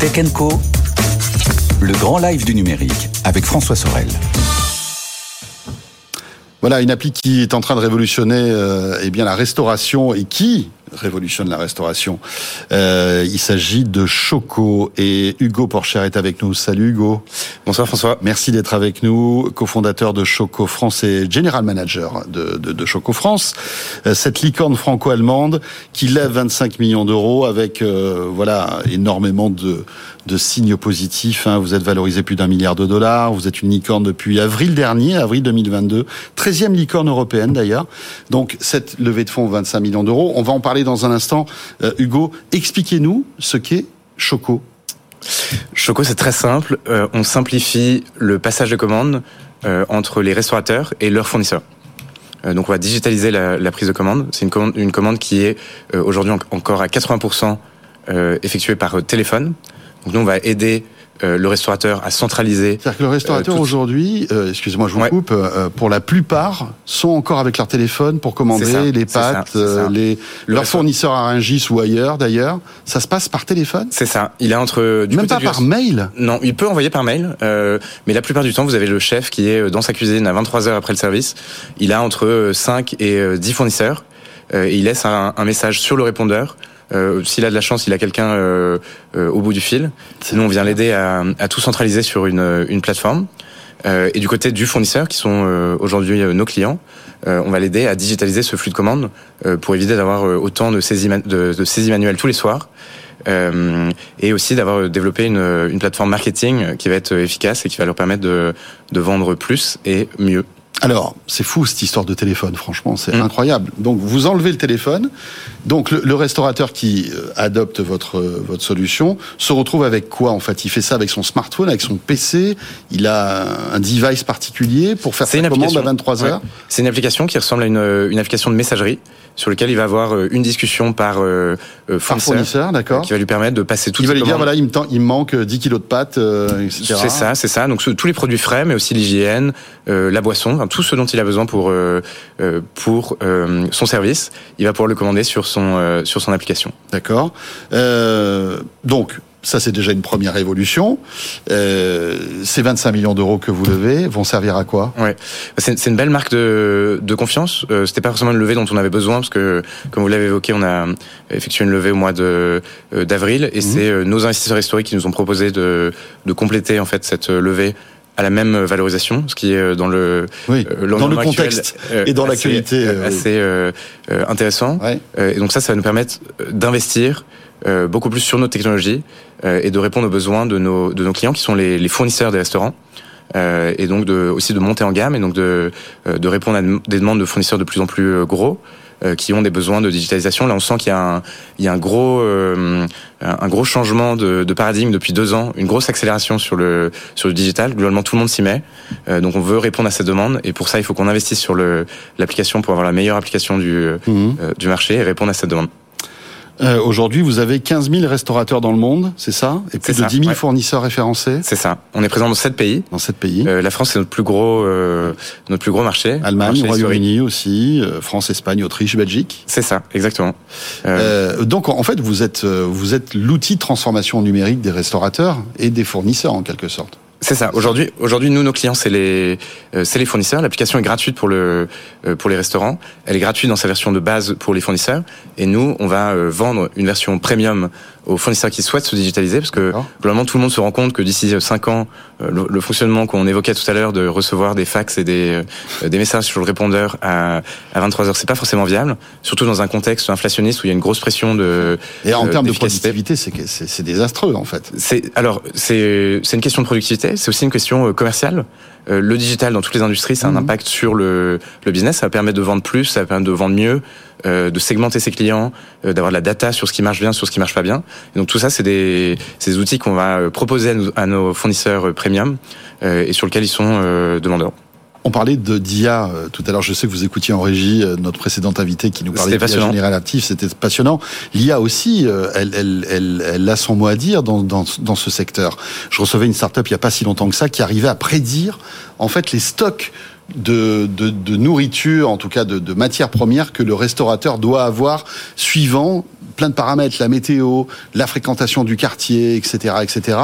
Tech Co, le grand live du numérique avec François Sorel. Voilà une appli qui est en train de révolutionner euh, eh bien la restauration et qui révolutionne la restauration. Euh, il s'agit de Choco et Hugo Porcher est avec nous. Salut Hugo. Bonsoir François. Merci d'être avec nous, cofondateur de Choco France et general manager de, de, de Choco France. Euh, cette licorne franco-allemande qui lève 25 millions d'euros avec euh, voilà énormément de, de signes positifs. Hein. Vous êtes valorisé plus d'un milliard de dollars. Vous êtes une licorne depuis avril dernier, avril 2022. 13e licorne européenne d'ailleurs. Donc cette levée de fonds 25 millions d'euros. On va en parler dans un instant. Euh, Hugo, expliquez-nous ce qu'est Choco. Choco, c'est très simple. Euh, on simplifie le passage de commande euh, entre les restaurateurs et leurs fournisseurs. Donc on va digitaliser la, prise de commande. C'est une commande, qui est aujourd'hui encore à 80% euh, effectuée par téléphone. Donc nous, on va aider euh, le restaurateur à centraliser. C'est-à-dire que le restaurateur Euh, tout- aujourd'hui, euh, excusez-moi, je vous Ouais. coupe, euh, pour la plupart, sont encore avec leur téléphone pour commander ça, les pâtes, ça. euh, les Le leurs fournisseurs à Rungis ou ailleurs d'ailleurs. Ça se passe par téléphone, C'est ça. Il est entre du même pas du- par mail? Non, il peut envoyer par mail, euh, mais la plupart du temps, vous avez le chef qui est euh, dans sa cuisine à 23 heures après le service. Il a entre euh, 5 et euh, 10 fournisseurs euh, et il laisse un, un message sur le répondeur. Euh, S'il a de la chance, il a quelqu'un euh, euh, au bout du fil. Sinon, on vient l'aider à, à tout centraliser sur une, euh, une plateforme. Euh, et du côté du fournisseur, qui sont euh, aujourd'hui euh, nos clients, euh, on va l'aider à digitaliser ce flux de commandes euh, pour éviter d'avoir euh, autant de saisies, de, de saisies manuelles tous les soirs. Euh, et aussi d'avoir développé une, une plateforme marketing qui va être efficace et qui va leur permettre de, de vendre plus et mieux. Alors, c'est fou cette histoire de téléphone, franchement, c'est Mm. incroyable. Donc, vous enlevez le téléphone. Donc, le, le restaurateur qui euh, adopte votre euh, votre solution se retrouve avec quoi en fait? Il fait ça avec son smartphone, avec son PC. Il a un device particulier pour faire sa commande à application. 23 heures. Ouais. C'est une application qui ressemble à une, une application de messagerie sur laquelle il va avoir euh, une discussion par euh, euh, fournisseur, fournisseur, d'accord. qui va lui permettre de passer toutes Il va lui dire voilà, il me, tend- il me manque 10 kilos de pâtes, euh, etc. C'est ça, c'est ça. Donc tous les produits frais, mais aussi l'hygiène, euh, la boisson, tout ce dont il a besoin pour euh, euh, pour euh, son service, il va pouvoir le commander sur son euh, sur son application. D'accord. Euh, donc, ça c'est déjà une première évolution. Euh, ces 25 millions d'euros que vous levez vont servir à quoi? Ouais, c'est c'est une belle marque de, de confiance. Euh, C'était pas forcément une levée dont on avait besoin parce que, comme vous l'avez évoqué, on a effectué une levée au mois de euh, d'avril et c'est euh, nos investisseurs historiques qui nous ont proposé de de compléter en fait cette levée à la même valorisation, ce qui est euh, dans le Oui, euh, dans le l'environnement actuel, contexte euh, et dans assez- l'actualité. euh, assez euh, euh, intéressant. Ouais. Euh, et donc ça, ça va nous permettre d'investir euh, beaucoup plus sur nos technologies euh, et de répondre aux besoins de nos, de nos clients qui sont les, les fournisseurs des restaurants. Euh, et donc de, aussi de monter en gamme et donc de, euh, de répondre à des demandes de fournisseurs de plus en plus gros euh, qui ont des besoins de digitalisation. Là, on sent qu'il y a un, il y a un gros, euh, un gros changement de, de paradigme depuis deux ans, une grosse accélération sur le sur le digital. Globalement, tout le monde s'y met. Euh, donc, on veut répondre à ces demandes et pour ça, il faut qu'on investisse sur le l'application pour avoir la meilleure application du Mhm. euh, du marché et répondre à cette demande. Euh, Aujourd'hui, vous avez 15 000 restaurateurs dans le monde, c'est ça? Et plus de ça, 10 000 ouais. fournisseurs référencés? C'est ça. On est présent dans sept pays. dans sept pays. Euh, la France c'est notre plus gros euh, notre plus gros marché. Allemagne. Royaume-Uni aussi, euh, France, Espagne, Autriche, Belgique. C'est ça, exactement. Euh, Euh, donc en fait, vous êtes euh, vous êtes l'outil de transformation numérique des restaurateurs et des fournisseurs en quelque sorte. C'est ça. Aujourd'hui, aujourd'hui, nous, nos clients, c'est les, euh, c'est les fournisseurs. L'application est gratuite pour le, euh, pour les restaurants. Elle est gratuite dans sa version de base pour les fournisseurs. Et nous, on va euh, vendre une version premium aux fournisseurs qui souhaitent se digitaliser, parce que globalement, tout le monde se rend compte que d'ici 5 ans, euh, le, le fonctionnement qu'on évoquait tout à l'heure de recevoir des fax et des, euh, des messages sur le répondeur à, à 23 heures, c'est pas forcément viable. Surtout dans un contexte inflationniste où il y a une grosse pression de, Et en euh, termes de productivité, c'est désastreux en fait. C'est alors c'est une question de productivité, c'est aussi une question euh, commerciale. Euh, le digital dans toutes les industries, ça a un Mhm. impact sur le le business. Ça va permettre de vendre plus, ça va permettre de vendre mieux, euh, de segmenter ses clients, euh, d'avoir de la data sur ce qui marche bien, sur ce qui marche pas bien. Et donc tout ça, c'est des outils qu'on va euh, proposer à nos, à nos fournisseurs premium et sur lesquels ils sont demandeurs. On parlait de d'IA tout à l'heure. Je sais que vous écoutiez en régie notre précédente invité qui nous parlait d'IA passionnant. générative. C'était passionnant. L'IA aussi, elle, elle, elle, elle a son mot à dire dans, dans, dans ce secteur. Je recevais une start-up il y a pas si longtemps que ça qui arrivait à prédire en fait les stocks de, de, de nourriture, en tout cas de, de matières premières que le restaurateur doit avoir suivant plein de paramètres, la météo, la fréquentation du quartier, etc., etc.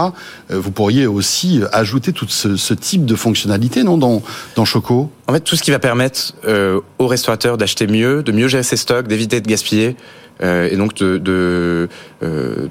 Vous pourriez aussi ajouter tout ce, ce type de fonctionnalité, non, dans, dans Choco? En fait, tout ce qui va permettre euh, aux restaurateurs d'acheter mieux, de mieux gérer ses stocks, d'éviter de gaspiller, euh, et donc de, de, euh,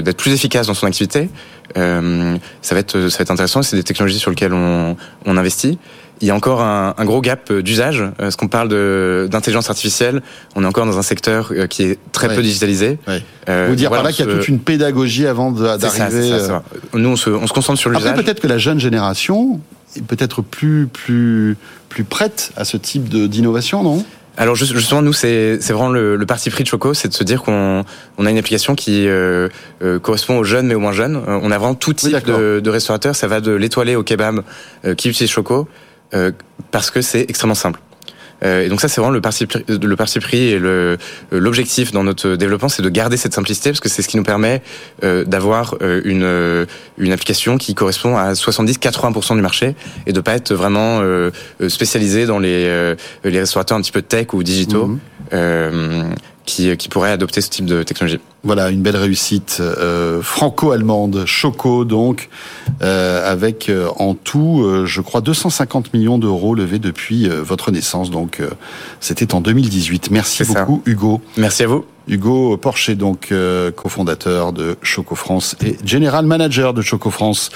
d'être plus efficace dans son activité. Euh, ça va être ça va être intéressant. C'est des technologies sur lesquelles on, on investit. Il y a encore un, un gros gap d'usage. Parce qu'on parle de, d'intelligence artificielle, on est encore dans un secteur qui est très Ouais. peu digitalisé. Ouais. Euh, Vous dire voilà, par là qu'il y a se- toute une pédagogie avant de- c'est ça, d'arriver. ça, euh, ça. Nous, on se, on se concentre sur Après, l'usage. peut-être que la jeune génération est peut-être plus plus plus prête à ce type de d'innovation, non? Alors juste- justement, nous, c'est c'est vraiment le, le parti pris de Choco, c'est de se dire qu'on on a une application qui euh, euh, correspond aux jeunes mais aux moins jeunes. Euh, on a vraiment tout type de, de restaurateurs. Ça va de l'étoilé au kebab euh, qui utilise Choco euh, parce que c'est extrêmement simple. Euh, et donc ça, c'est vraiment le parti, pris- le parti et euh, l'objectif dans notre développement, c'est de garder cette simplicité parce que c'est ce qui nous permet euh, d'avoir euh, une, une application qui correspond à 70-80% du marché et de pas être vraiment euh, spécialisé dans les, les restaurateurs un petit peu tech ou digitaux Mhm. Euh, qui, qui pourraient adopter ce type de technologie. Voilà, une belle réussite euh, franco-allemande, Choco donc, euh, avec euh, en tout, euh, je crois, 250 millions d'euros levés depuis euh, votre naissance. Donc, euh, c'était en 2018. Merci ça. beaucoup, Hugo. Merci à vous. Hugo Porcher, donc euh, cofondateur de Choco France et General Manager de Choco France.